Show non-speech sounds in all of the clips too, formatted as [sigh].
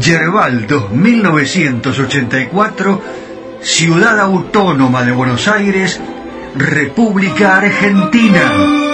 Yerbal 2984, Ciudad Autónoma de Buenos Aires, República Argentina.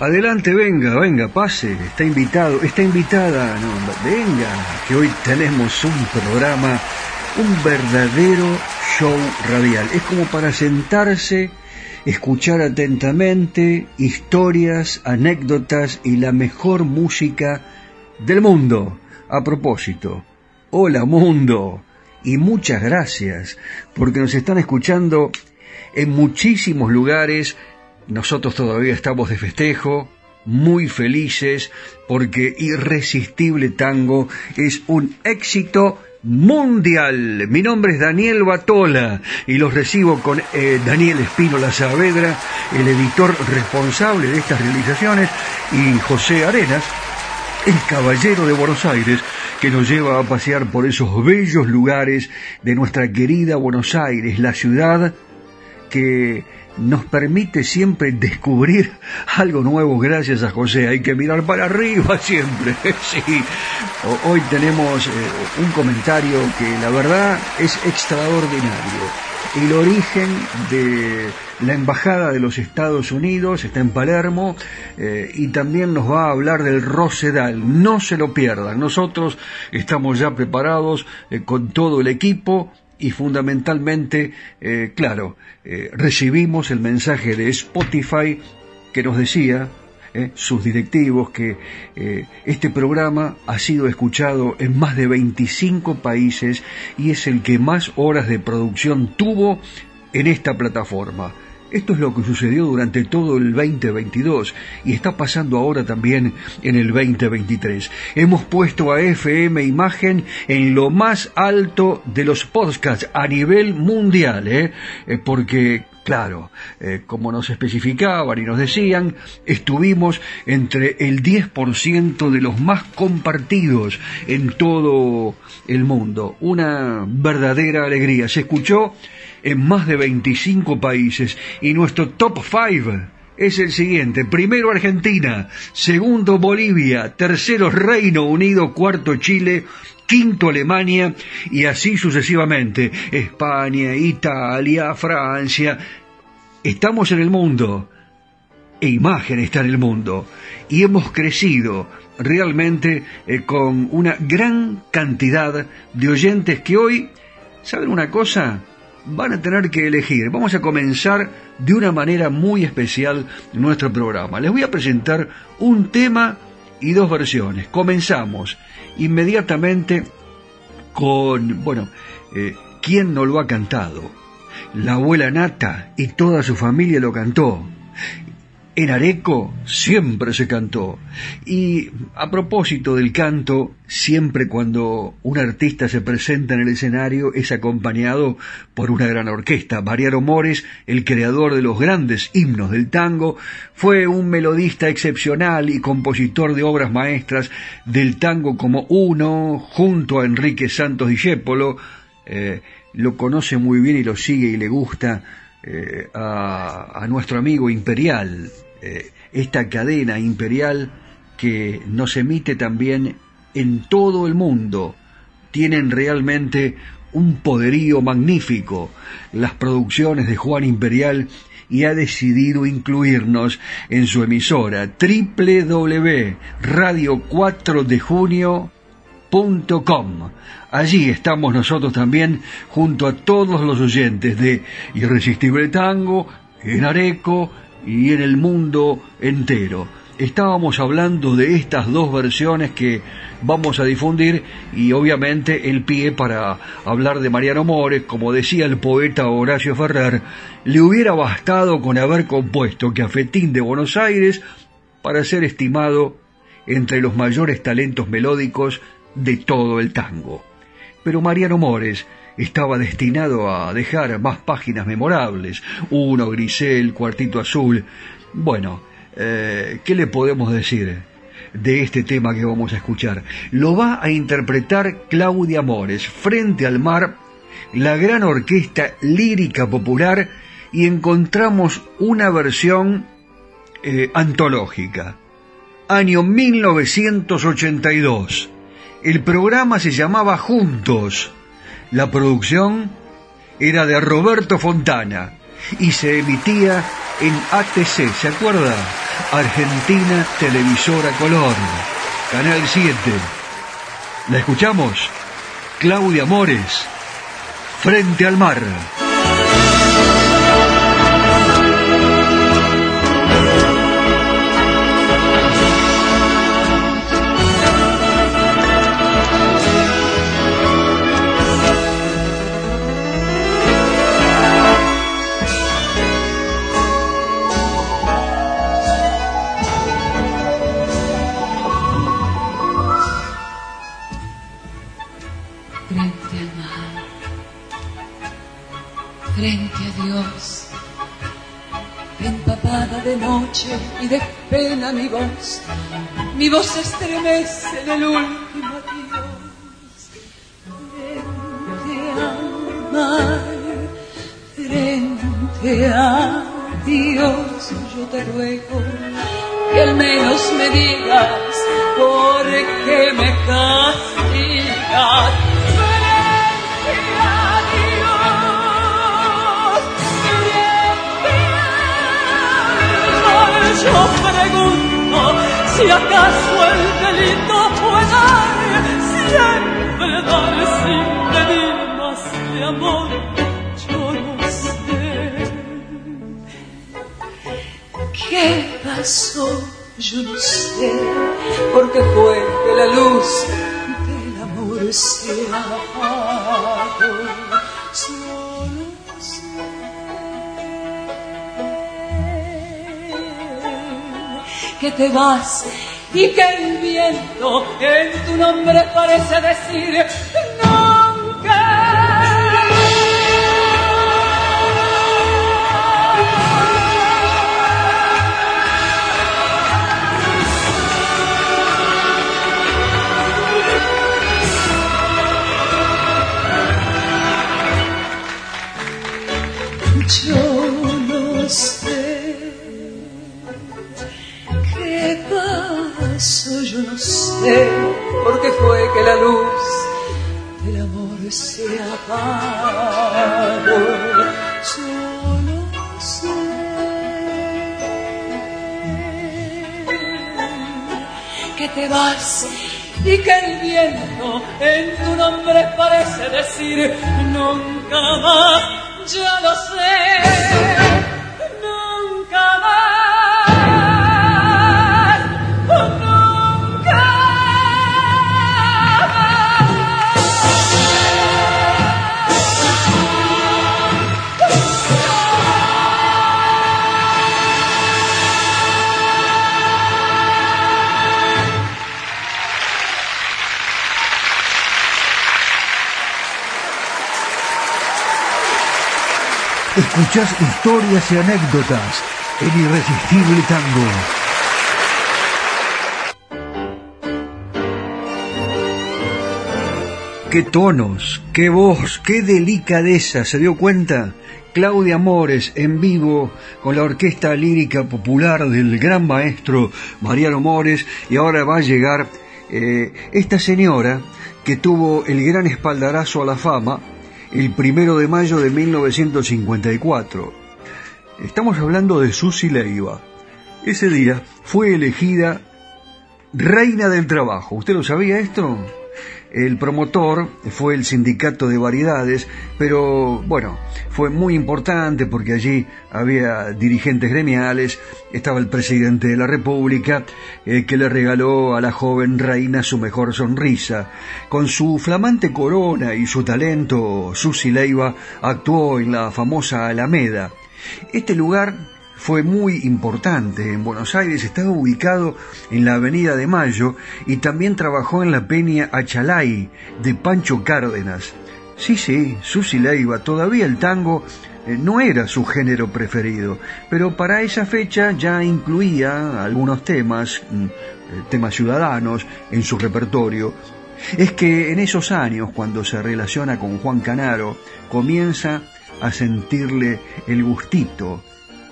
Adelante, venga, venga, pase, está invitado, está invitada, venga, que hoy tenemos un programa, un verdadero show radial. Es como para sentarse, escuchar atentamente historias, anécdotas y la mejor música del mundo. A propósito, hola mundo y muchas gracias porque nos están escuchando en muchísimos lugares nosotros todavía estamos de festejo, muy felices, porque Irresistible Tango es un éxito mundial. Mi nombre es Daniel Batola y los recibo con eh, Daniel Espínola Saavedra, el editor responsable de estas realizaciones, y José Arenas, el caballero de Buenos Aires, que nos lleva a pasear por esos bellos lugares de nuestra querida Buenos Aires, la ciudad que nos permite siempre descubrir algo nuevo gracias a José. Hay que mirar para arriba [laughs] siempre. Hoy tenemos eh, un comentario que la verdad es extraordinario. El origen de la Embajada de los Estados Unidos está en Palermo eh, y también nos va a hablar del Rosedal. No se lo pierdan. Nosotros estamos ya preparados eh, con todo el equipo y fundamentalmente, eh, claro, eh, recibimos el mensaje de Spotify que nos decía, eh, sus directivos, que este programa ha sido escuchado en más de 25 países y es el que más horas de producción tuvo en esta plataforma. Esto es lo que sucedió durante todo el 2022 y está pasando ahora también en el 2023. Hemos puesto a FM Imagen en lo más alto de los podcasts a nivel mundial, ¿eh? eh porque Claro, eh, como nos especificaban y nos decían, estuvimos entre el 10% de los más compartidos en todo el mundo. Una verdadera alegría. Se escuchó en más de 25 países y nuestro top 5 es el siguiente. Primero Argentina, segundo Bolivia, tercero Reino Unido, cuarto Chile, quinto Alemania y así sucesivamente. España, Italia, Francia. Estamos en el mundo e imagen está en el mundo y hemos crecido realmente eh, con una gran cantidad de oyentes que hoy, ¿saben una cosa? Van a tener que elegir. Vamos a comenzar de una manera muy especial nuestro programa. Les voy a presentar un tema y dos versiones. Comenzamos inmediatamente con, bueno, eh, ¿quién no lo ha cantado? La abuela Nata y toda su familia lo cantó. En Areco siempre se cantó. Y a propósito del canto, siempre cuando un artista se presenta en el escenario es acompañado por una gran orquesta. Mariano Mores, el creador de los grandes himnos del tango, fue un melodista excepcional y compositor de obras maestras del tango como Uno, junto a Enrique Santos Discépolo. Eh, lo conoce muy bien y lo sigue y le gusta eh, a, a, nuestro amigo Imperial, eh, esta cadena imperial que nos emite también en todo el mundo. Tienen realmente un poderío magnífico las producciones de Juan Imperial y ha decidido incluirnos en su emisora www.radio4dejunio.com. Allí estamos nosotros también junto a todos los oyentes de Irresistible Tango, en Areco, y en el mundo entero. Estábamos hablando de estas dos versiones que vamos a difundir y obviamente el pie para hablar de Mariano Mores, como decía el poeta Horacio Ferrer, le hubiera bastado con haber compuesto Cafetín de Buenos Aires para ser estimado entre los mayores talentos melódicos de todo el tango. Pero Mariano Mores estaba destinado a dejar más páginas memorables, uno Grisel, Cuartito Azul. Bueno, eh, ¿qué le podemos decir de este tema que vamos a escuchar? Lo va a interpretar Claudia Mores, frente al mar, la gran orquesta lírica popular, y encontramos una versión eh, antológica. Año 1982. El programa se llamaba Juntos la producción era de Roberto Fontana y se emitía en ATC, ¿se acuerda? Argentina Televisora Color, Canal 7. ¿La escuchamos? Claudia Mores, Frente al Mar. De noche y de pena mi voz, mi voz estremece en el último adiós. Frente al mar, frente al Dios, yo te ruego que al menos me digas por qué me castigas. Yo pregunto si acaso el delito puede siempre dar sin pedir más de amor ¿Qué pasó? Yo no sé, porque fue que la luz del amor se apagó. Que te vas y que el viento en tu nombre parece decir y que el viento en tu nombre parece decir nunca más, ya lo sé. Escuchás historias y anécdotas en Irresistible Tango. Qué tonos, qué voz, qué delicadeza, ¿se dio cuenta? Claudia Mores en vivo con la Orquesta Lírica Popular del gran maestro Mariano Mores y ahora va a llegar eh, esta señora que tuvo el gran espaldarazo a la fama el primero de mayo de 1954. Estamos hablando de Susi Leiva. Ese día fue elegida reina del trabajo. ¿Usted lo sabía esto? El promotor fue el sindicato de variedades, pero bueno, fue muy importante porque allí había dirigentes gremiales, estaba el presidente de la República, eh, que le regaló a la joven reina su mejor sonrisa. Con su flamante corona y su talento, Susi Leiva actuó en la famosa Alameda. Este lugar fue muy importante en Buenos Aires, estaba ubicado en la Avenida de Mayo y también trabajó en la peña Achalay de Pancho Cárdenas. Sí, sí, Susi Leiva, todavía el tango eh, no era su género preferido, pero para esa fecha ya incluía algunos temas, mm, eh, temas ciudadanos, en su repertorio. Es que en esos años, cuando se relaciona con Juan Canaro, comienza a sentirle el gustito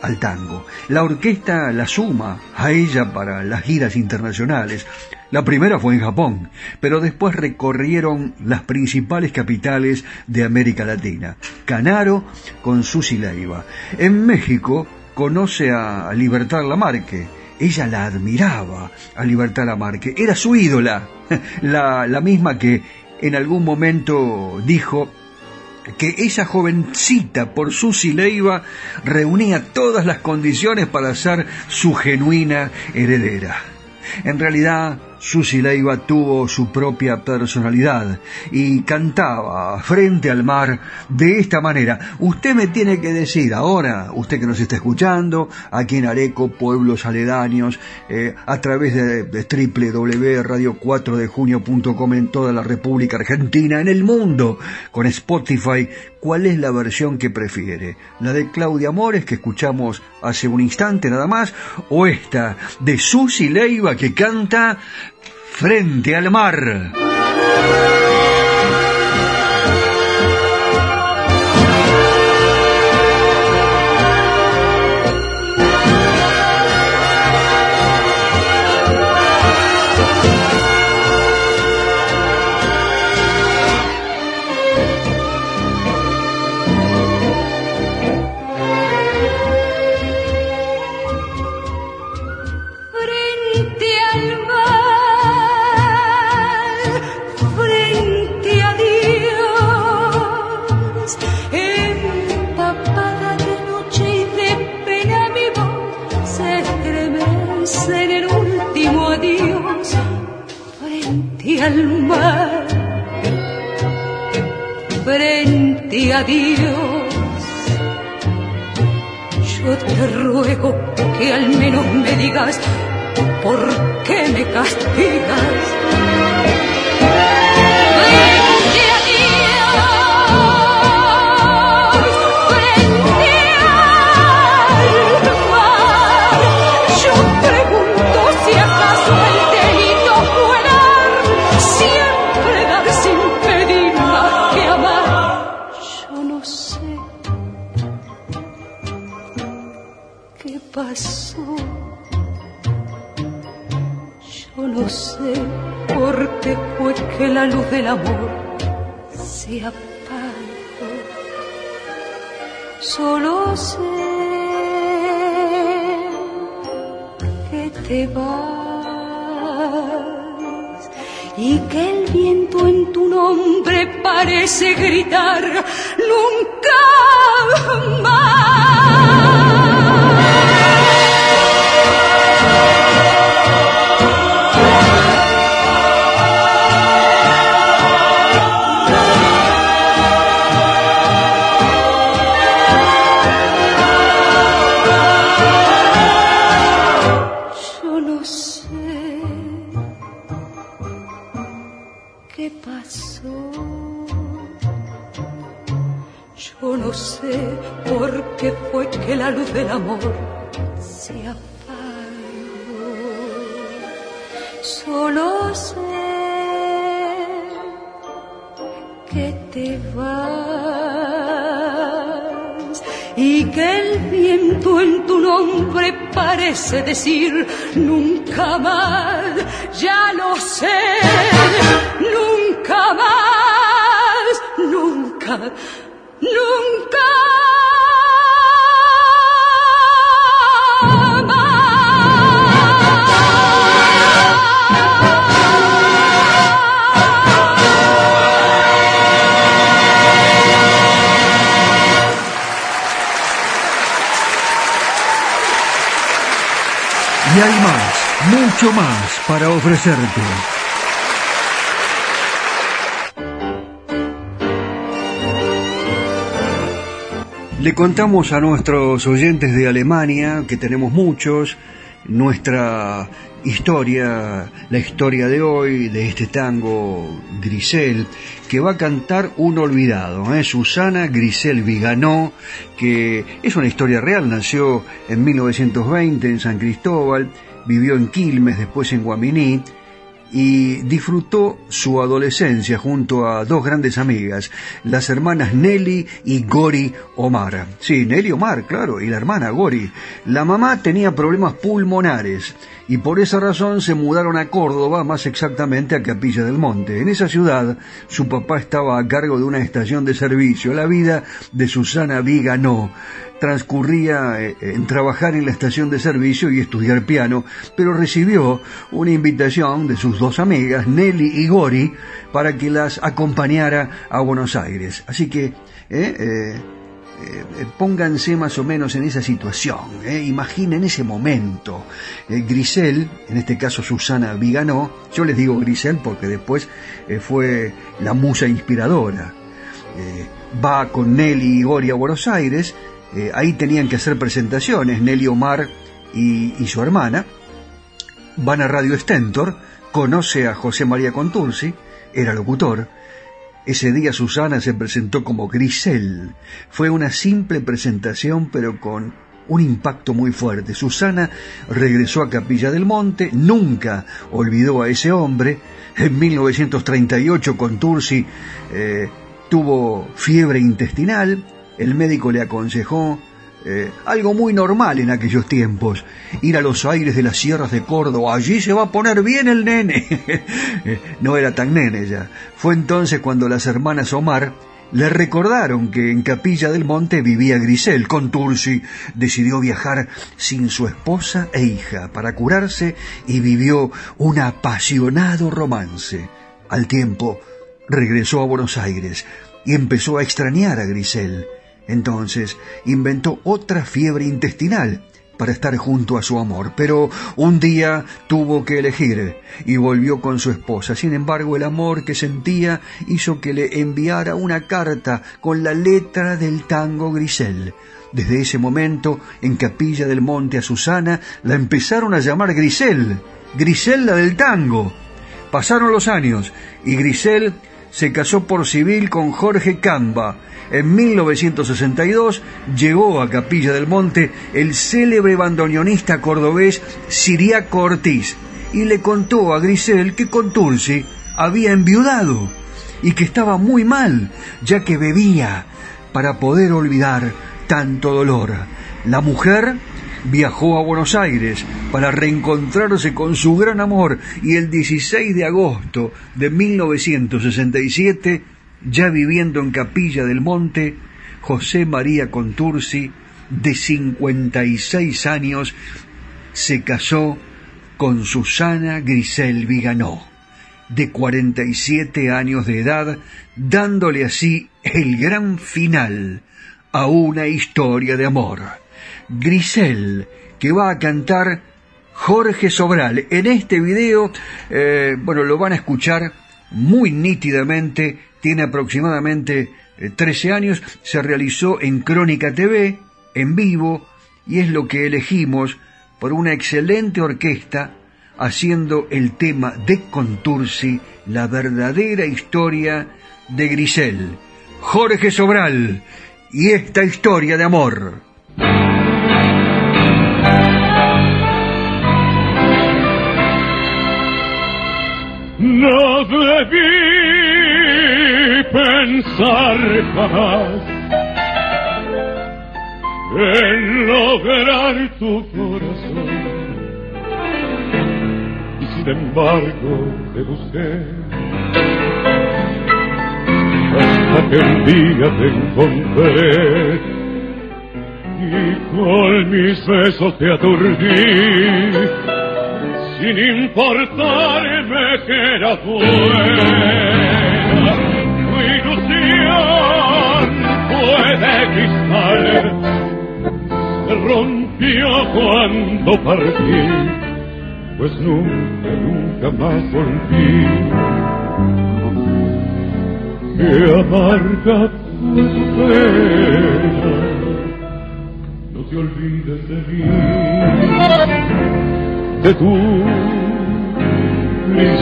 al tango. La orquesta la suma a ella para las giras internacionales. La primera fue en Japón, pero después recorrieron las principales capitales de América Latina. Canaro con Susi Leiva. En México conoce a Libertad Lamarque. Ella la admiraba a Libertad Lamarque. Era su ídola. [laughs] La, la misma que en algún momento dijo que esa jovencita por Susi Leiva reunía todas las condiciones para ser su genuina heredera. En realidad, Susi Leiva tuvo su propia personalidad y cantaba frente al mar de esta manera. Usted me tiene que decir ahora, usted que nos está escuchando, aquí en Areco, pueblos aledaños, eh, a través de, de www.radio4dejunio.com en toda la República Argentina, en el mundo, con Spotify, cuál es la versión que prefiere. La de Claudia Mores, que escuchamos hace un instante nada más, o esta de Susi Leiva que canta frente al mar. Frente a Dios. Yo te ruego que al menos me digas por qué me castigas la luz del amor se apagó. Solo sé que te vas y que el viento en tu nombre parece gritar nunca más. Parece decir nunca más, ya lo sé, nunca más, nunca, nunca. Y hay más, mucho más para ofrecerte. Le contamos a nuestros oyentes de Alemania, que tenemos muchos, nuestra historia, la historia de hoy, de este tango Grisel, que va a cantar un olvidado, ¿eh? Susana Grisel Viganó, que es una historia real, nació en 1920 en San Cristóbal, vivió en Quilmes, después en Guaminí, y disfrutó su adolescencia junto a dos grandes amigas, las hermanas Nelly y Gori Omar. Sí, Nelly Omar, claro, y la hermana Gori. La mamá tenía problemas pulmonares y por esa razón se mudaron a Córdoba, más exactamente a Capilla del Monte. En esa ciudad su papá estaba a cargo de una estación de servicio. La vida de Susana no transcurría eh, en trabajar en la estación de servicio y estudiar piano, pero recibió una invitación de sus dos amigas, Nelly y Gori, para que las acompañara a Buenos Aires. Así que, eh, eh, pónganse más o menos en esa situación, imaginen ese momento. Grisel, en este caso Susana Viganó, yo les digo Grisel porque después fue la musa inspiradora. va con Nelly y Gori a Buenos Aires, eh, ahí tenían que hacer presentaciones, Nelly Omar y, su hermana. Van a Radio Stentor, conoce a José María Contursi, era locutor. Ese día Susana se presentó como Grisel. Fue una simple presentación, pero con un impacto muy fuerte. Susana regresó a Capilla del Monte, nunca olvidó a ese hombre. En 1938 Contursi eh, tuvo fiebre intestinal, el médico le aconsejó eh, algo muy normal en aquellos tiempos, ir a los aires de las sierras de Córdoba, allí se va a poner bien el nene. [laughs] no era tan nene ya. Fue entonces cuando las hermanas Omar le recordaron que en Capilla del Monte vivía Grisel. Con Tursi decidió viajar sin su esposa e hija para curarse y vivió un apasionado romance. Al tiempo regresó a Buenos Aires y empezó a extrañar a Grisel entonces inventó otra fiebre intestinal para estar junto a su amor, pero un día tuvo que elegir y volvió con su esposa. Sin embargo, el amor que sentía hizo que le enviara una carta con la letra del tango Grisel. Desde ese momento, en Capilla del Monte a Susana, la empezaron a llamar Grisel, Grisel la del tango. Pasaron los años y Grisel se casó por civil con Jorge Camba. En 1962 llegó a Capilla del Monte el célebre bandoneonista cordobés Siriaco Ortiz y le contó a Grisel que Contursi había enviudado y que estaba muy mal, ya que bebía para poder olvidar tanto dolor. La mujer viajó a Buenos Aires para reencontrarse con su gran amor y el 16 de agosto de 1967, ya viviendo en Capilla del Monte, José María Contursi, de 56 años, se casó con Susana Grisel Viganó, de 47 años de edad, dándole así el gran final a una historia de amor. Grisel, que va a cantar Jorge Sobral. En este video, eh, bueno, lo van a escuchar muy nítidamente, tiene aproximadamente 13 eh, años, se realizó en Crónica TV, en vivo, y es lo que elegimos por una excelente orquesta haciendo el tema de Contursi, la verdadera historia de Grisel. Jorge Sobral y esta historia de amor. Debí pensar jamás en lograr tu corazón. Y sin embargo te busqué. Hasta que el día te encontré. Y con mis besos te aturdí sin importarme que era buena. Tu ilusión fue de cristal, se rompió cuando partí, pues nunca, nunca más volví. Que amarga tu pena, no te olvides de mí de tu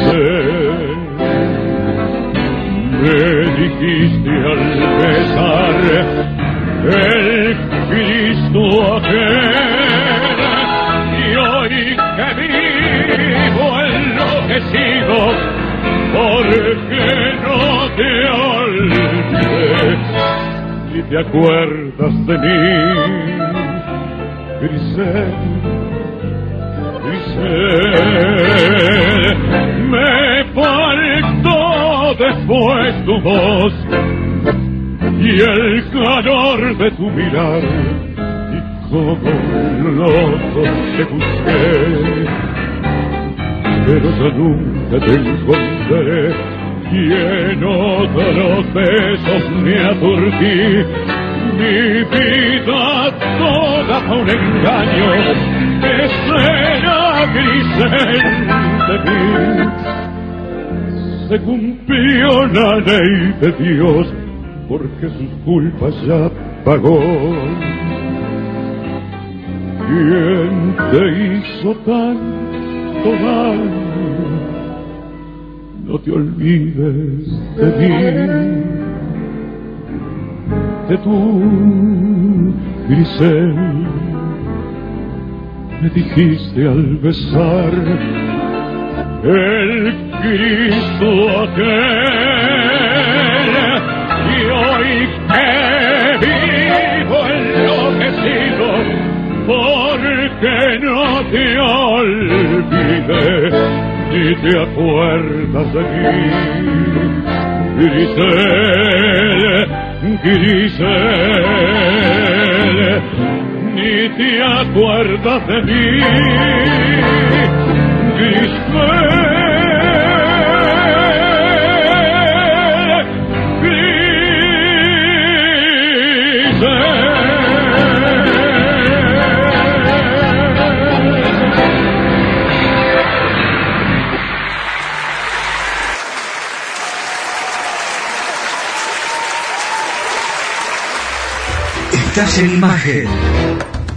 ser. Me dijiste al besar el Cristo aquel y hoy que vivo enloquecido porque no te olvidé si te acuerdas de mí Grisel me faltó después tu voz y el calor de tu mirar y como loco te busqué. Pero nunca te encontré y en otros besos me aturdí. Mi vida toda fue un engaño de mí. Se cumplió la ley de Dios porque sus culpas ya pagó. ¿Quién te hizo tanto daño? No te olvides de mí, de tu Grisel me dijiste al besar el Cristo aquel. Y hoy que vivo enloquecido porque no te olvidé ni te acuerdas de mí Grisel, Grisel si te acuerdas de mí, Grisel, Grisel. Estás en imagen.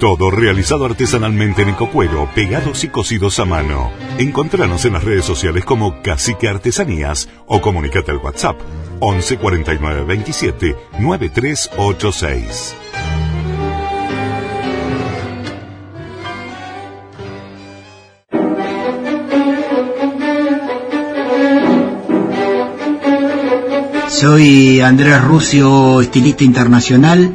Todo realizado artesanalmente en ecocuero, pegados y cosidos a mano. Encontranos en las redes sociales como Cacique Artesanías o comunicate al WhatsApp 11 49 27 9386. Soy Andrés Rucio, estilista internacional.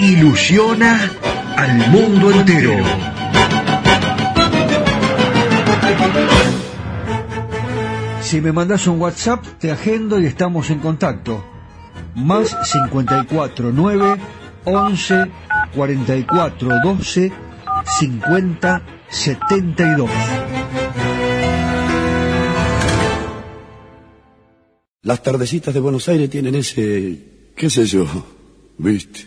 Ilusiona al mundo entero. Si me mandas un WhatsApp, te agendo y estamos en contacto. Más 54 9 11 44 12 50 72. Las tardecitas de Buenos Aires tienen ese, qué sé yo, viste.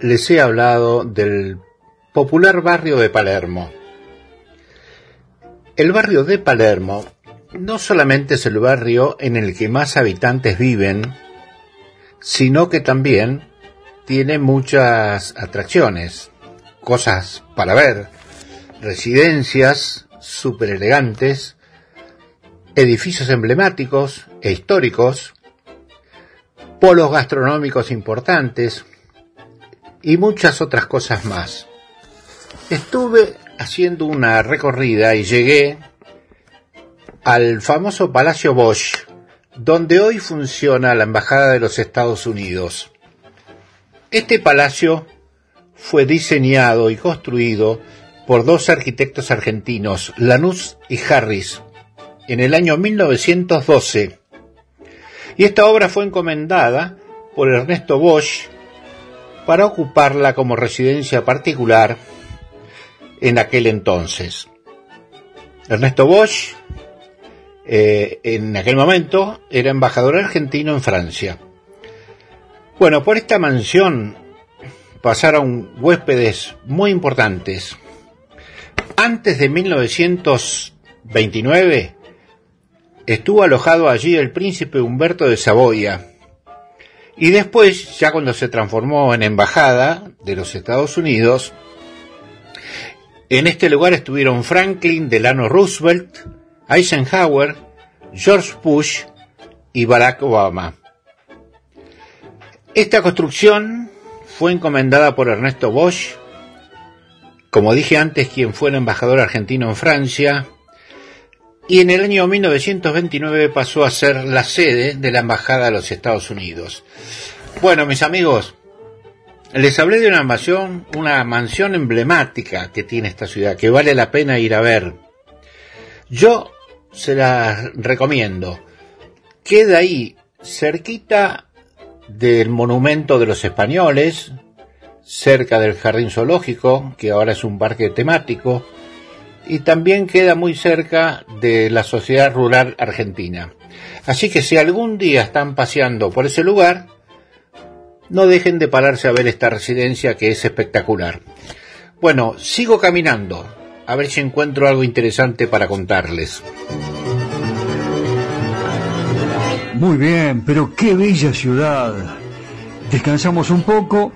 les he hablado del popular barrio de Palermo. El barrio de Palermo no solamente es el barrio en el que más habitantes viven, sino que también tiene muchas atracciones, cosas para ver, residencias súper elegantes, edificios emblemáticos e históricos, polos gastronómicos importantes y muchas otras cosas más. Estuve haciendo una recorrida y llegué al famoso Palacio Bosch, donde hoy funciona la Embajada de los Estados Unidos. Este palacio fue diseñado y construido por dos arquitectos argentinos, Lanús y Harris, en el año 1912. Y esta obra fue encomendada por Ernesto Bosch para ocuparla como residencia particular en aquel entonces. Ernesto Bosch, eh, en aquel momento, era embajador argentino en Francia. Bueno, por esta mansión pasaron huéspedes muy importantes. Antes de 1929 estuvo alojado allí el príncipe Humberto de Saboya. Y después, ya cuando se transformó en embajada de los Estados Unidos, en este lugar estuvieron Franklin Delano Roosevelt, Eisenhower, George Bush y Barack Obama. Esta construcción fue encomendada por Ernesto Bosch, como dije antes, quien fue el embajador argentino en Francia, y en el año 1929 pasó a ser la sede de la Embajada de los Estados Unidos. Bueno, mis amigos, les hablé de una mansión, una mansión emblemática que tiene esta ciudad, que vale la pena ir a ver. Yo se la recomiendo. Queda ahí, cerquita del monumento de los españoles, cerca del jardín zoológico, que ahora es un parque temático, y también queda muy cerca de la Sociedad Rural Argentina. Así que si algún día están paseando por ese lugar, no dejen de pararse a ver esta residencia que es espectacular. Bueno, sigo caminando, a ver si encuentro algo interesante para contarles. Muy bien, pero qué bella ciudad. Descansamos un poco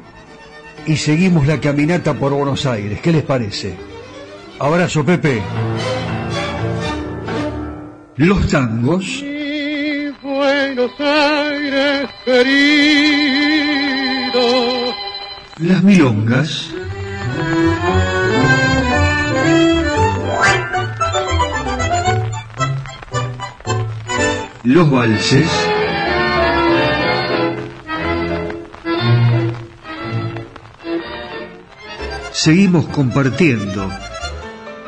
y seguimos la caminata por Buenos Aires. ¿Qué les parece? Abrazo, Pepe. Los tangos. Buenos Aires querido. Las milongas. Los valses. Seguimos compartiendo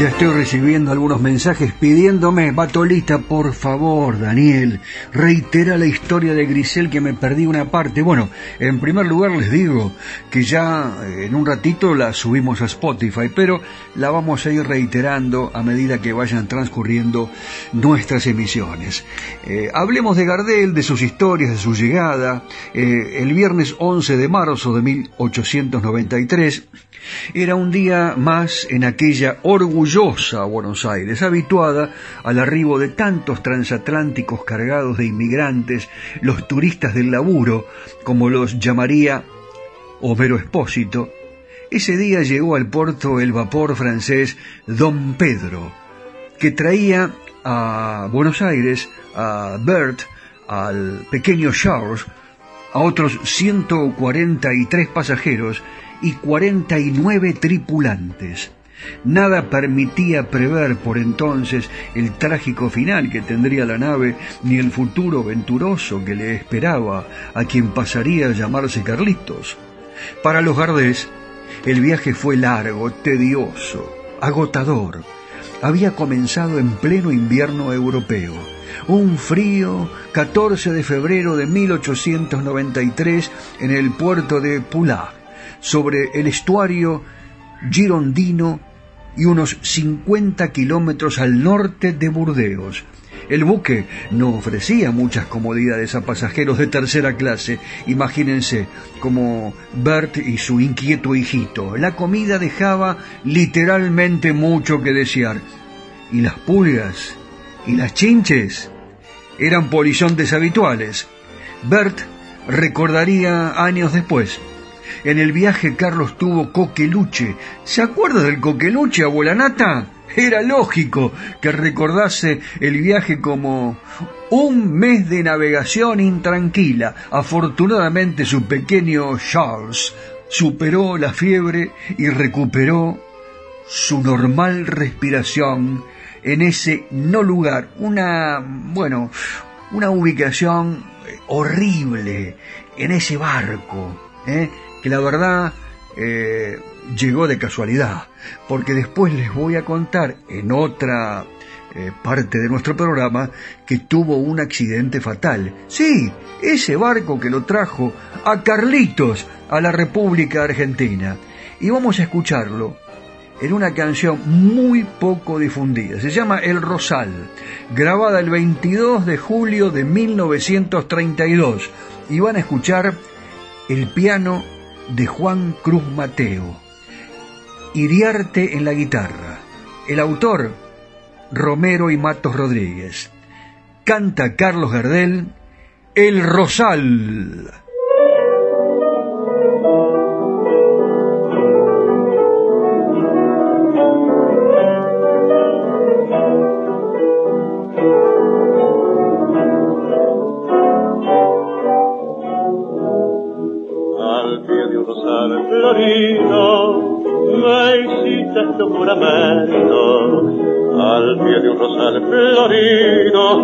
Ya estoy recibiendo algunos mensajes pidiéndome, Batolita, por favor, Daniel, reitera la historia de Grisel que me perdí una parte. Bueno, en primer lugar les digo que ya eh, en un ratito la subimos a Spotify, pero la vamos a ir reiterando a medida que vayan transcurriendo nuestras emisiones. Eh, hablemos de Gardel, de sus historias, de su llegada. Eh, el viernes 11 de marzo de 1893 era un día más en aquella orgullosa Buenos Aires, habituada al arribo de tantos transatlánticos cargados de inmigrantes, los turistas del laburo, como los llamaría Homero Espósito. Ese día llegó al puerto el vapor francés Don Pedro, que traía a Buenos Aires a Bert, al pequeño Charles, a otros 143 pasajeros y 49 tripulantes. Nada permitía prever por entonces el trágico final que tendría la nave, ni el futuro venturoso que le esperaba a quien pasaría a llamarse Carlitos. Para los Gardés, el viaje fue largo, tedioso, agotador. Había comenzado en pleno invierno europeo. Un frío 14 de febrero de 1893 en el puerto de Pulag sobre el estuario girondino y unos 50 kilómetros al norte de Burdeos. El buque no ofrecía muchas comodidades a pasajeros de tercera clase, imagínense, como Bert y su inquieto hijito. La comida dejaba literalmente mucho que desear. Y las pulgas y las chinches eran polizontes habituales. Bert recordaría años después en el viaje Carlos tuvo coqueluche. ¿Se acuerda del coqueluche, abuela Nata? Era lógico que recordase el viaje como un mes de navegación intranquila. Afortunadamente su pequeño Charles superó la fiebre y recuperó su normal respiración en ese no lugar, una, bueno, una ubicación horrible en ese barco, ¿eh? Que la verdad eh, llegó de casualidad, porque después les voy a contar en otra eh, parte de nuestro programa que tuvo un accidente fatal. Sí, ese barco que lo trajo a Carlitos a la República Argentina. Y vamos a escucharlo en una canción muy poco difundida. Se llama El Rosal, grabada el 22 de julio de 1932. Y van a escuchar el piano de Juan Cruz Mateo. Iriarte en la guitarra. El autor, Romero y Matos Rodríguez. Canta Carlos Gardel, El Rosal. Me hiciste tu juramento. Al pie de un rosal florido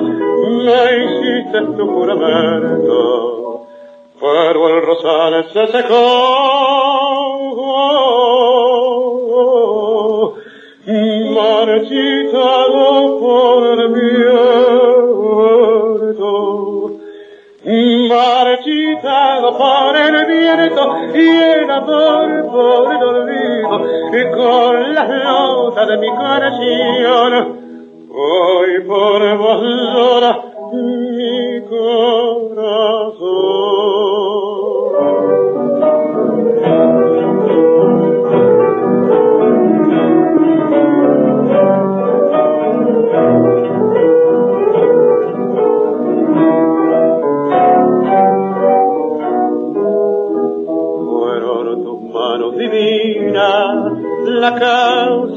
me hiciste tu juramento. Pero el rosal se secó, viento y el amor por el olvido y con las notas de mi canción hoy por vos llora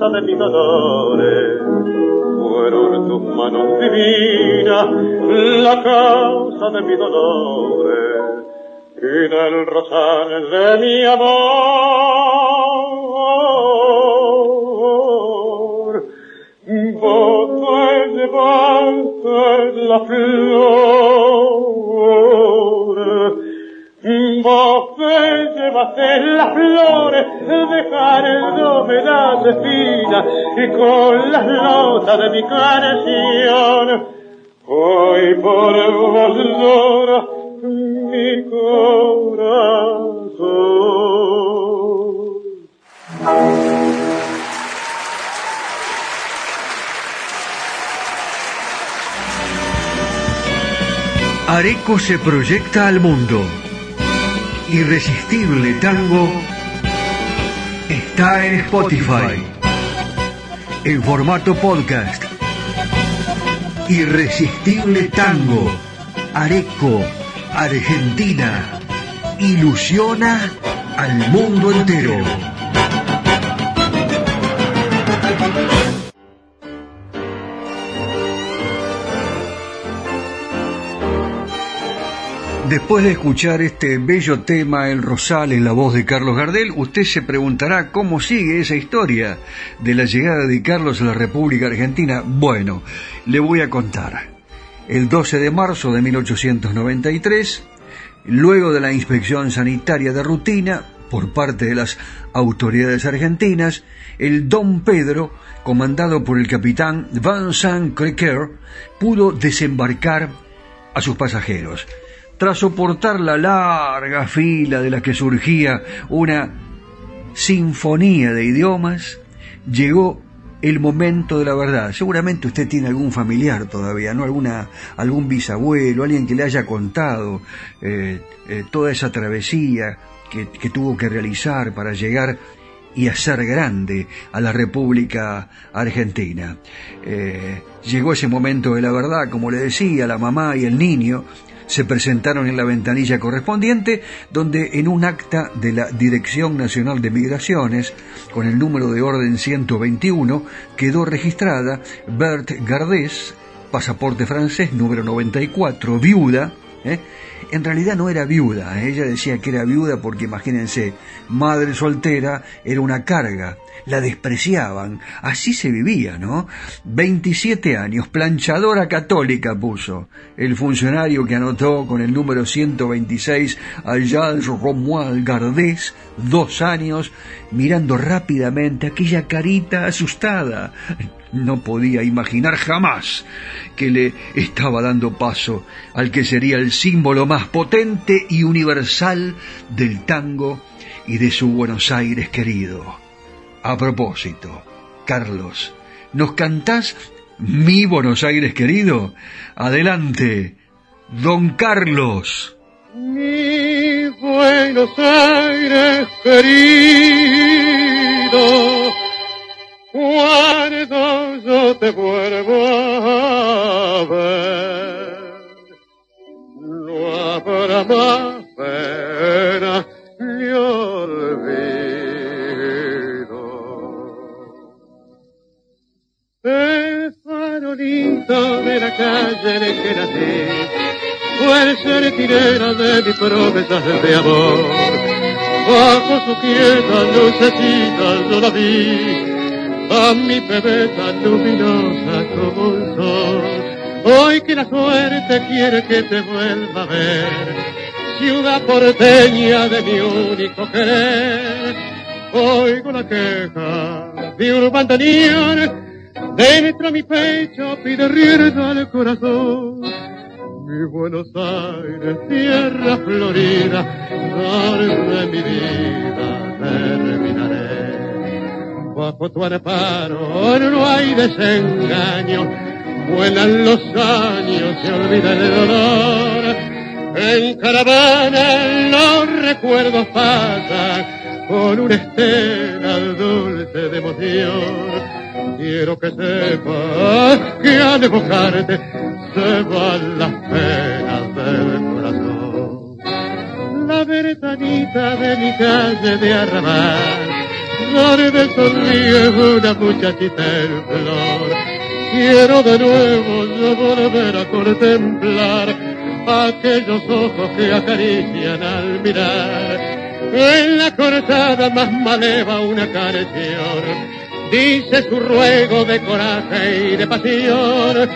de mis dolores. Fueron tus manos divinas la causa de mis dolores. Y del rosal de mi amor, de mi. Hoy por mi. Areco se proyecta al mundo. Irresistible Tango está en Spotify. En formato podcast. Irresistible Tango. Areco, Argentina. Ilusiona al mundo entero. Después de escuchar este bello tema El Rosal en la voz de Carlos Gardel, usted se preguntará cómo sigue esa historia de la llegada de Carlos a la República Argentina. Bueno, le voy a contar. El 12 de marzo de 1893, luego de la inspección sanitaria de rutina por parte de las autoridades argentinas, el Don Pedro, comandado por el capitán Vincent Crequer, pudo desembarcar a sus pasajeros tras soportar la larga fila de la que surgía una sinfonía de idiomas, llegó el momento de la verdad. Seguramente usted tiene algún familiar todavía, ¿no? Alguna, algún bisabuelo, alguien que le haya contado eh, eh, toda esa travesía que, tuvo que realizar para llegar y hacer grande a la República Argentina. Eh, llegó ese momento de la verdad, como le decía, la mamá y el niño se presentaron en la ventanilla correspondiente, donde en un acta de la Dirección Nacional de Migraciones, con el número de orden 121, quedó registrada Bert Gardés, pasaporte francés número 94, viuda, ¿eh? En realidad no era viuda, ella decía que era viuda porque imagínense, madre soltera era una carga, la despreciaban, así se vivía, ¿no? 27 años, planchadora católica puso, el funcionario que anotó con el número 126 allá Romuald Gardés, dos años, mirando rápidamente aquella carita asustada. No podía imaginar jamás que le estaba dando paso al que sería el símbolo más potente y universal del tango y de su Buenos Aires querido. A propósito, Carlos, ¿nos cantás mi Buenos Aires querido? Adelante, don Carlos. Mi Buenos Aires querido, cuando yo te vuelvo de amor. Bajo su quieta lucecita yo la vi, a mi bebé tan luminosa como un sol. Hoy que la suerte quiere que te vuelva a ver, ciudad porteña de mi único querer. Oigo la queja de un bandoneón, dentro mi pecho pide rienda al corazón. Mi Buenos Aires, tierra florida, de mi vida terminaré. Bajo tu amparo no hay desengaño, vuelan los años, se olvida el dolor. En caravana los recuerdos pasan con una estela dulce de emoción. Quiero que sepas que al evocarte se van las La ventanita de mi calle de arrabal, donde sonríe una muchachita en flor. Quiero de nuevo yo volver a contemplar aquellos ojos que acarician al mirar. En la cortada más maleva una canción dice su ruego de coraje y de pasión,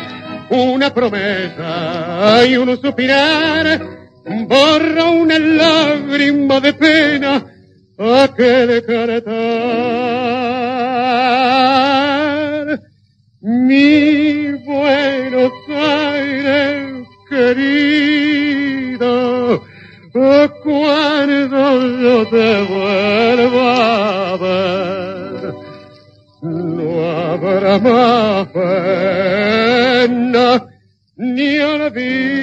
una promesa y un suspirar, borra una lágrima de pena aquel caretar. Mi Buenos Aires querido, cuando yo te vuelva a ver no habrá más pena ni olvido.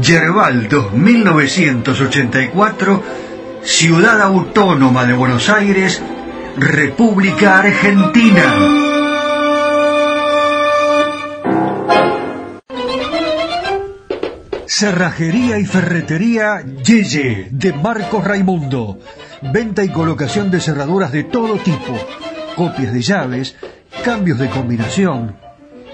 Yerbal 2984, Ciudad Autónoma de Buenos Aires, República Argentina. Cerrajería y Ferretería Yeye de Marcos Raimundo. Venta y colocación de cerraduras de todo tipo, copias de llaves, cambios de combinación.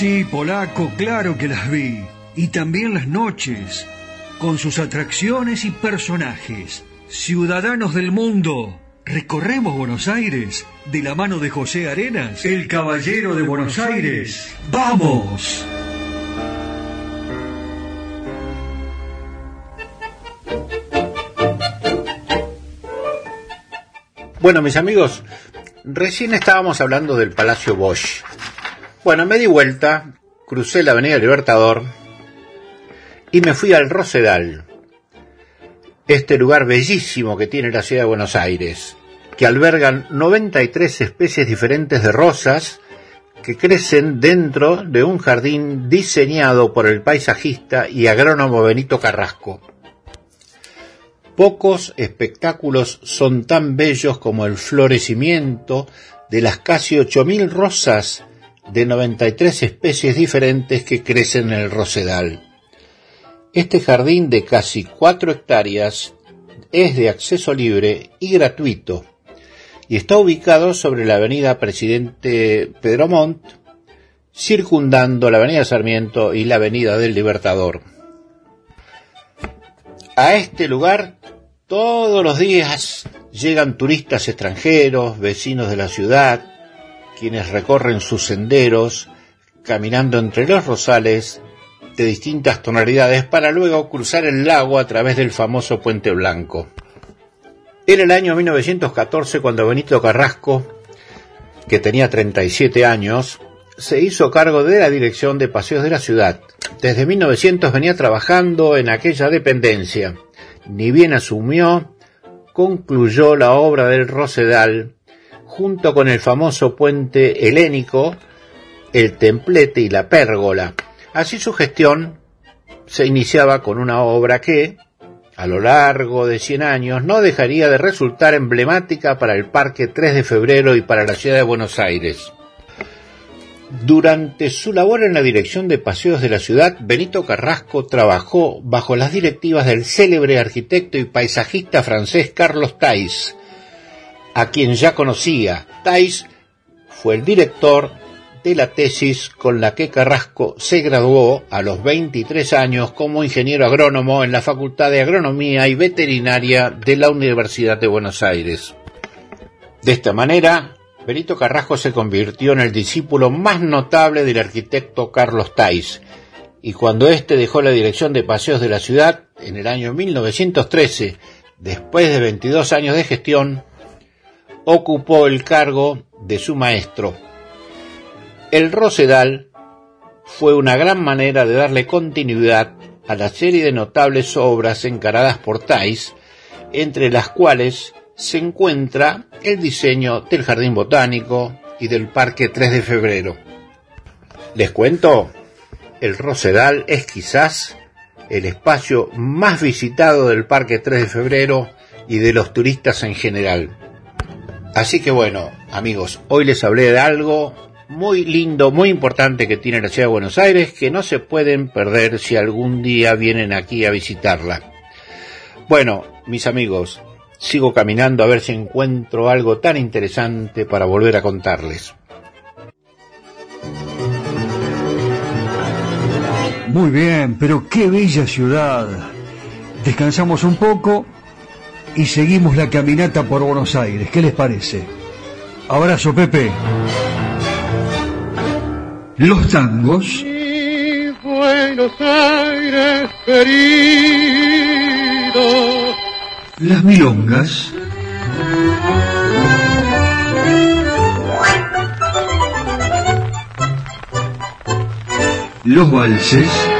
Sí, polaco, claro que las vi. Y también las noches, con sus atracciones y personajes. Ciudadanos del mundo, recorremos Buenos Aires de la mano de José Arenas, el caballero de Buenos Aires. ¡Vamos! Bueno, mis amigos, recién estábamos hablando del Palacio Bosch. Bueno, me di vuelta, crucé la Avenida Libertador y me fui al Rosedal, este lugar bellísimo que tiene la ciudad de Buenos Aires, que albergan 93 especies diferentes de rosas que crecen dentro de un jardín diseñado por el paisajista y agrónomo Benito Carrasco. Pocos espectáculos son tan bellos como el florecimiento de las casi 8.000 rosas de 93 especies diferentes que crecen en el Rosedal. Este jardín de casi 4 hectáreas es de acceso libre y gratuito y está ubicado sobre la avenida Presidente Pedro Montt, circundando la avenida Sarmiento y la avenida del Libertador. A este lugar todos los días llegan turistas extranjeros, vecinos de la ciudad, quienes recorren sus senderos, caminando entre los rosales de distintas tonalidades para luego cruzar el lago a través del famoso Puente Blanco. Era el año 1914 cuando Benito Carrasco, que tenía 37 años, se hizo cargo de la dirección de paseos de la ciudad. Desde 1900 venía trabajando en aquella dependencia ni bien asumió, concluyó la obra del Rosedal junto con el famoso puente helénico, el templete y la pérgola. Así su gestión se iniciaba con una obra que, a lo largo de 100 años, no dejaría de resultar emblemática para el Parque 3 de Febrero y para la ciudad de Buenos Aires. Durante su labor en la dirección de paseos de la ciudad, Benito Carrasco trabajó bajo las directivas del célebre arquitecto y paisajista francés Carlos Thais, a quien ya conocía. Thais fue el director de la tesis con la que Carrasco se graduó a los 23 años como ingeniero agrónomo en la Facultad de Agronomía y Veterinaria de la Universidad de Buenos Aires. De esta manera, Benito Carrasco se convirtió en el discípulo más notable del arquitecto Carlos Tais, y cuando éste dejó la dirección de paseos de la ciudad en el año 1913, después de 22 años de gestión, ocupó el cargo de su maestro. El Rosedal fue una gran manera de darle continuidad a la serie de notables obras encaradas por Tais, entre las cuales se encuentra el diseño del Jardín Botánico y del Parque 3 de Febrero. Les cuento, el Rosedal es quizás el espacio más visitado del Parque 3 de Febrero y de los turistas en general. Así que bueno, amigos, hoy les hablé de algo muy lindo, muy importante que tiene la ciudad de Buenos Aires, que no se pueden perder si algún día vienen aquí a visitarla. Bueno, mis amigos, sigo caminando a ver si encuentro algo tan interesante para volver a contarles. Muy bien, pero qué bella ciudad. Descansamos un poco y seguimos la caminata por Buenos Aires. ¿Qué les parece? Abrazo, Pepe. Los tangos. Buenos Aires querido. Las milongas. Los valses.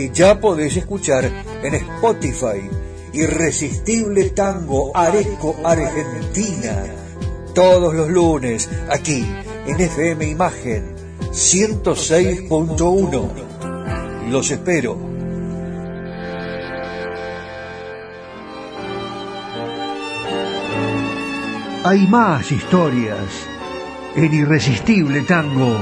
que ya podés escuchar en Spotify Irresistible Tango Areco Argentina. Todos los lunes, aquí, en FM Imagen 106.1. Los espero. Hay más historias en Irresistible Tango.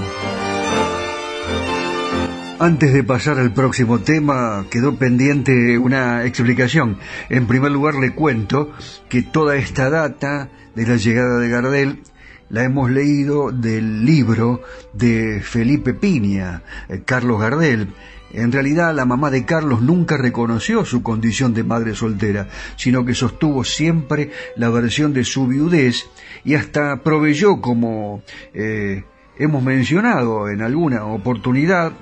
Antes de pasar al próximo tema, quedó pendiente una explicación. En primer lugar, le cuento que toda esta data de la llegada de Gardel la hemos leído del libro de Felipe Piña, eh, Carlos Gardel. En realidad, la mamá de Carlos nunca reconoció su condición de madre soltera, sino que sostuvo siempre la versión de su viudez y hasta proveyó, como eh, hemos mencionado en alguna oportunidad,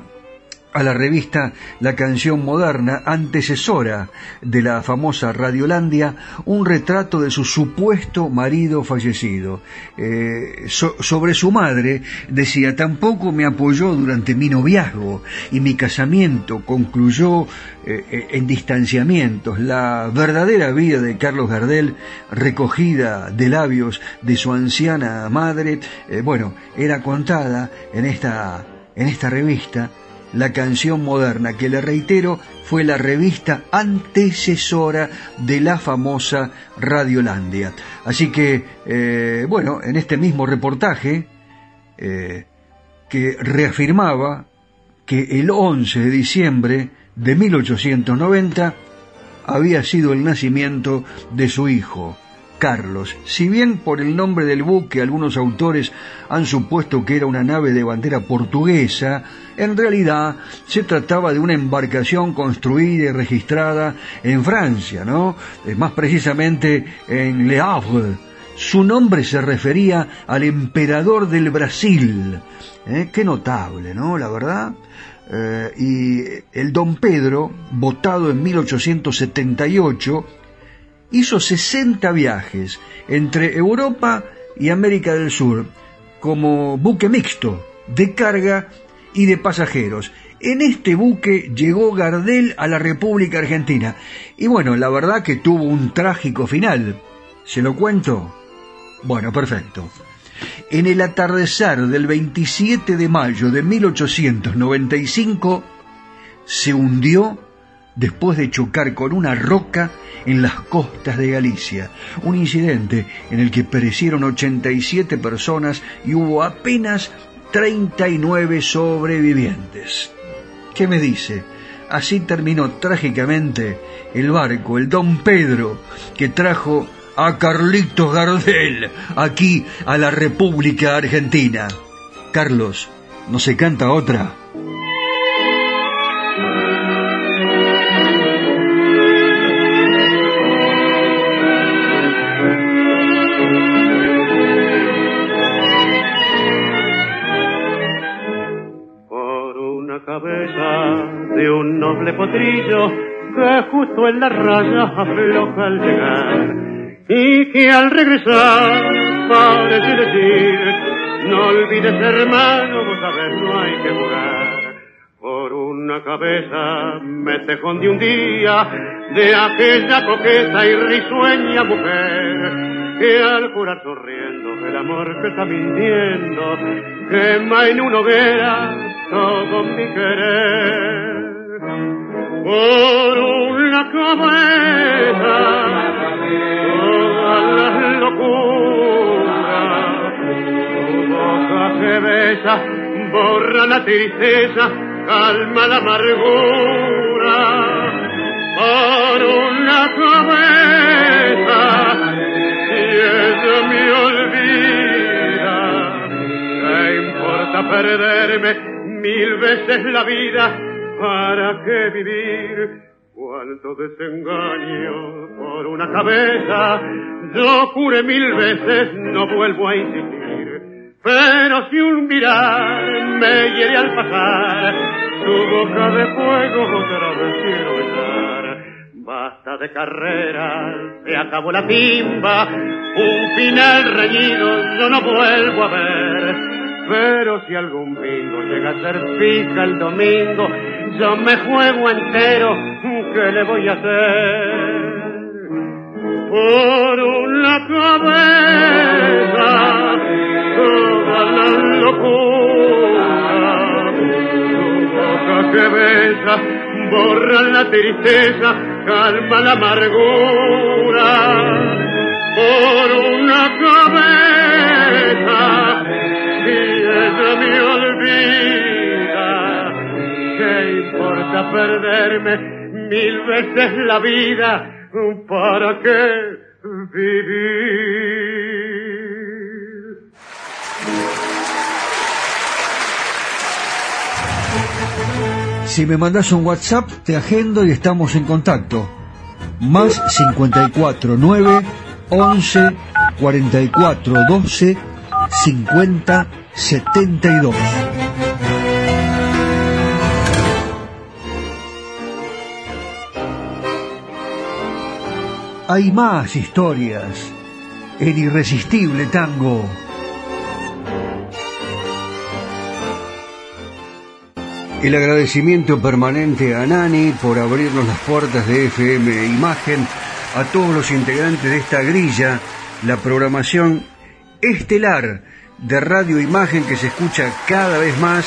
a la revista La Canción Moderna, antecesora de la famosa Radiolandia, un retrato de su supuesto marido fallecido. Eh, sobre su madre decía, tampoco me apoyó durante mi noviazgo y mi casamiento concluyó eh, en distanciamientos. La verdadera vida de Carlos Gardel, recogida de labios de su anciana madre, eh, bueno, era contada en esta, en esta revista la canción moderna, que le reitero fue la revista antecesora de la famosa Radiolandia. Así que, eh, bueno, en este mismo reportaje, eh, que reafirmaba que el 11 de diciembre de 1890 había sido el nacimiento de su hijo, Carlos. Si bien por el nombre del buque algunos autores han supuesto que era una nave de bandera portuguesa, en realidad se trataba de una embarcación construida y registrada en Francia, ¿no? Más precisamente en Le Havre. Su nombre se refería al emperador del Brasil. ¿eh? Qué notable, ¿no? La verdad. Eh, y el don Pedro, votado en 1878, hizo 60 viajes entre Europa y América del Sur como buque mixto de carga y de pasajeros. En este buque llegó Gardel a la República Argentina y bueno, la verdad que tuvo un trágico final. ¿Se lo cuento? Bueno, perfecto. En el atardecer del 27 de mayo de 1895 se hundió después de chocar con una roca en las costas de Galicia, un incidente en el que perecieron 87 personas y hubo apenas 39 sobrevivientes. ¿Qué me dice? Así terminó trágicamente el barco, el Don Pedro, que trajo a Carlitos Gardel aquí a la República Argentina. Carlos, ¿no se canta otra? Noble potrillo que justo en la raya afloja al llegar. Y que al regresar parece decir no olvides hermano, vos sabés no hay que jugar. Por una cabeza me tejón de un día de aquella coqueta y risueña mujer que al jurar sonriendo el amor que está mintiendo quema en una hoguera todo mi querer por una cabeza todas las locuras. Tu boca que besa borra la tristeza calma la amargura. Por una cabeza y ella me olvida ¿qué importa perderme mil veces la vida para qué vivir cuánto desengaño por una cabeza. Yo juré mil veces no vuelvo a insistir. Pero si un mirar me hiere al pasar tu boca de fuego otra vez quiero besar. Basta de carrera se acabó la timba. Un final reñido yo no vuelvo a ver. Pero si algún bingo llega a ser fija el domingo, yo me juego entero, ¿qué le voy a hacer? Por una cabeza, toda la locura, tu boca que besa, borra la tristeza, calma la amargura. Por una cabeza, y ella me olvida. ¿Qué importa perderme mil veces la vida? ¿Para qué vivir? Si me mandas un WhatsApp, te agendo y estamos en contacto. Más 54 9 11 44 12 50 72. Hay más historias. El irresistible tango. El agradecimiento permanente a Nani por abrirnos las puertas de FM Imagen, a todos los integrantes de esta grilla, la programación estelar de radio imagen que se escucha cada vez más,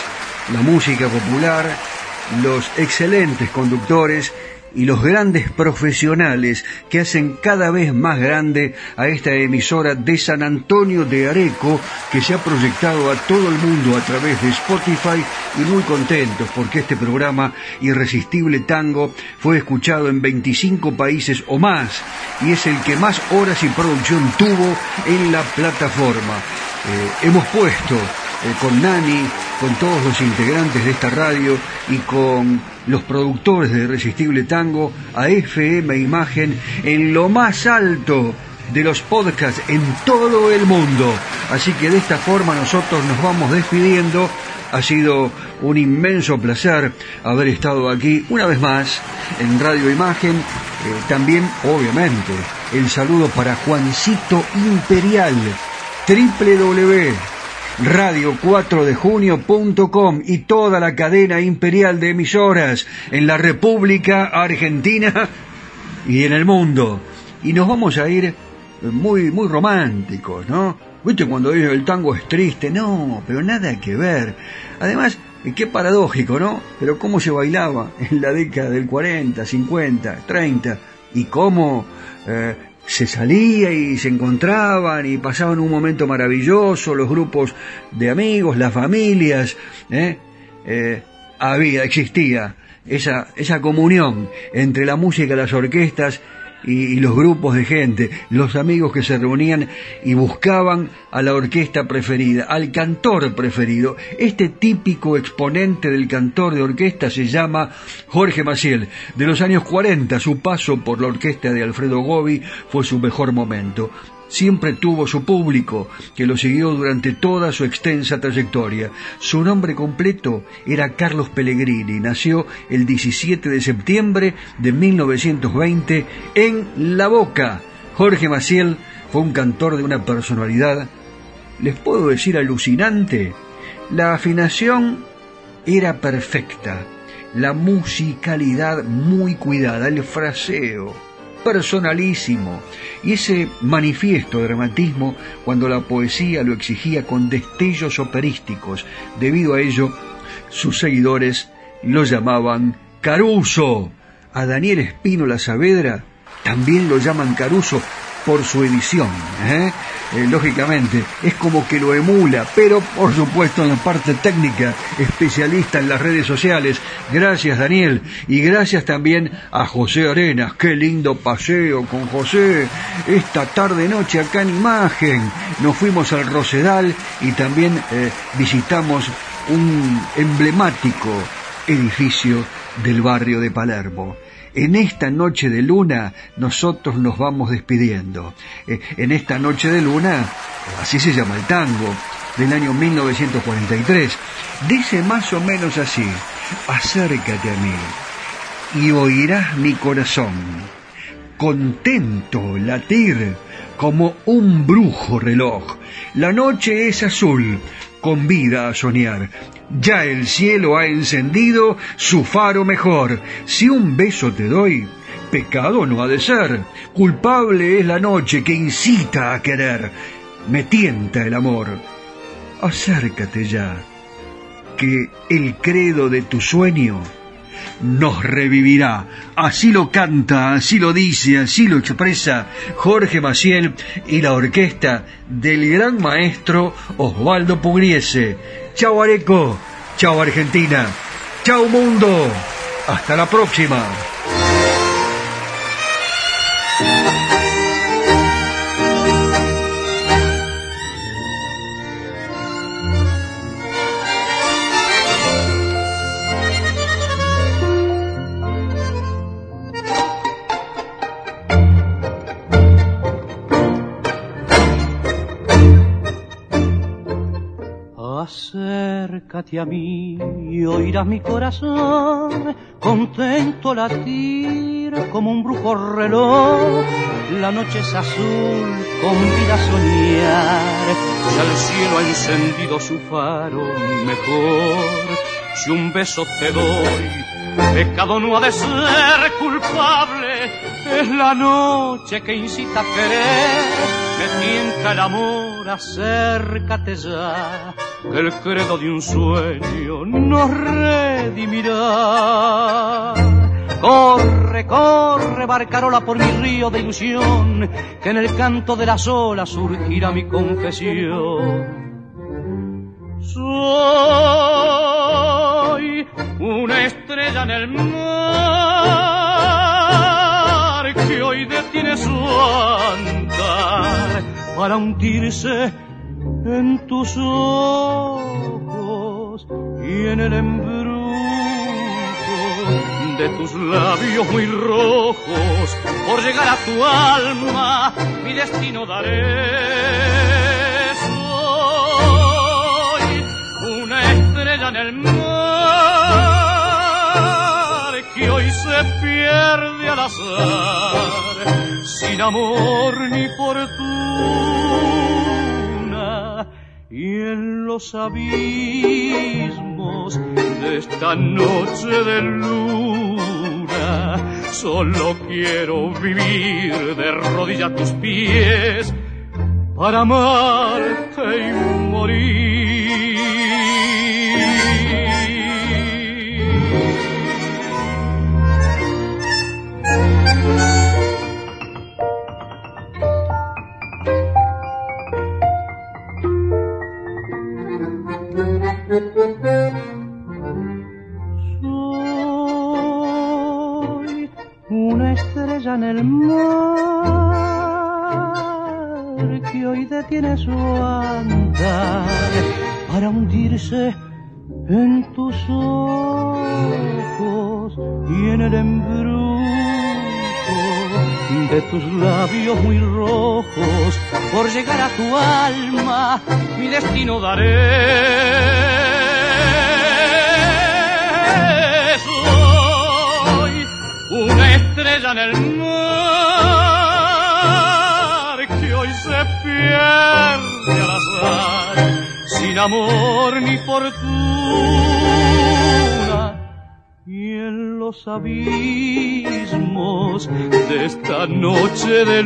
la música popular, los excelentes conductores y los grandes profesionales que hacen cada vez más grande a esta emisora de San Antonio de Areco que se ha proyectado a todo el mundo a través de Spotify y muy contentos porque este programa Irresistible Tango fue escuchado en 25 países o más y es el que más horas y producción tuvo en la plataforma. Eh, hemos puesto eh, con Nani, con todos los integrantes de esta radio y con los productores de Irresistible Tango a FM Imagen en lo más alto de los podcasts en todo el mundo. Así que de esta forma nosotros nos vamos despidiendo. Ha sido un inmenso placer haber estado aquí una vez más en Radio Imagen. Eh, también, obviamente, el saludo para Juancito Imperial, www radio4dejunio.com y toda la cadena imperial de emisoras en la República Argentina y en el mundo. Y nos vamos a ir muy, muy románticos, ¿no? ¿Viste cuando dice el tango es triste? No, pero nada que ver. Además, qué paradójico, ¿no? Pero cómo se bailaba en la década del 40, 50, 30 y cómo eh, se salía y se encontraban y pasaban un momento maravilloso, los grupos de amigos, las familias, ¿eh? Eh, había, existía esa, esa comunión entre la música, las orquestas y, los grupos de gente, los amigos que se reunían y buscaban a la orquesta preferida, al cantor preferido. Este típico exponente del cantor de orquesta se llama Jorge Maciel. De los años 40, su paso por la orquesta de Alfredo Gobi fue su mejor momento. Siempre tuvo su público, que lo siguió durante toda su extensa trayectoria. Su nombre completo era Carlos Pellegrini. Nació el 17 de septiembre de 1920 en La Boca. Jorge Maciel fue un cantor de una personalidad, les puedo decir, alucinante. La afinación era perfecta, la musicalidad muy cuidada, el fraseo personalísimo y ese manifiesto dramatismo cuando la poesía lo exigía con destellos operísticos. Debido a ello, sus seguidores lo llamaban Caruso. A Daniel Espínola Saavedra también lo llaman Caruso por su edición. ¿eh? Eh, lógicamente, es como que lo emula, pero por supuesto en la parte técnica, especialista en las redes sociales. Gracias Daniel y gracias también a José Arenas. Qué lindo paseo con José. Esta tarde noche acá en Imagen nos fuimos al Rosedal y también eh, visitamos un emblemático edificio del barrio de Palermo. En esta noche de luna nosotros nos vamos despidiendo. Eh, en esta noche de luna, así se llama el tango, del año 1943, dice más o menos así, acércate a mí y oirás mi corazón, contento latir como un brujo reloj. La noche es azul, convida a soñar. Ya el cielo ha encendido su faro mejor. Si un beso te doy, pecado no ha de ser. Culpable es la noche que incita a querer. Me tienta el amor. Acércate ya, que el credo de tu sueño nos revivirá. Así lo canta, así lo dice, así lo expresa Jorge Maciel y la orquesta del gran maestro Osvaldo Pugliese. Chao Areco, chao Argentina, chao mundo, hasta la próxima. Acércate a mí y oirás mi corazón contento latir como un brujo reloj. La noche es azul, convida a soñar, ya el cielo ha encendido su faro mejor. Si un beso te doy, pecado no ha de ser culpable, es la noche que incita a querer me tienta el amor, acércate ya, que el credo de un sueño nos redimirá. Corre, corre, barcarola por mi río de ilusión, que en el canto de las olas surgirá mi confesión. Soy una estrella en el mar que hoy detiene su andar para hundirse en tus ojos y en el embrujo de tus labios muy rojos. Por llegar a tu alma, mi destino daré. Soy una estrella en el mar que hoy se pierde al azar, sin amor ni fortuna y en los abismos de esta noche de luna solo quiero vivir de rodillas a tus pies para amarte y morir. Soy una estrella en el mar que hoy detiene su andar para hundirse en tus ojos y en el embrujo de tus labios muy rojos, por llegar a tu alma, mi destino daré. Soy una estrella en el mar que hoy se pierde al azar, sin amor ni fortuna. Y en los abismos de esta noche de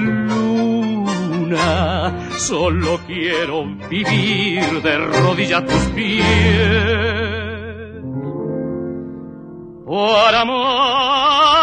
luna, solo quiero vivir de rodillas a tus pies. Por amarte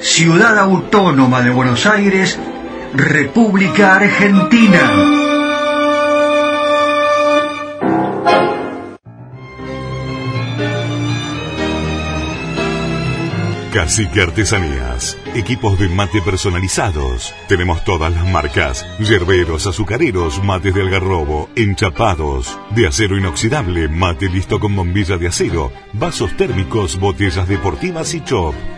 Ciudad Autónoma de Buenos Aires, República Argentina. Cacique Artesanías. Equipos de mate personalizados. Tenemos todas las marcas. Yerberos, azucareros, mates de algarrobo, enchapados. De acero inoxidable, mate listo con bombilla de acero. Vasos térmicos, botellas deportivas y chop.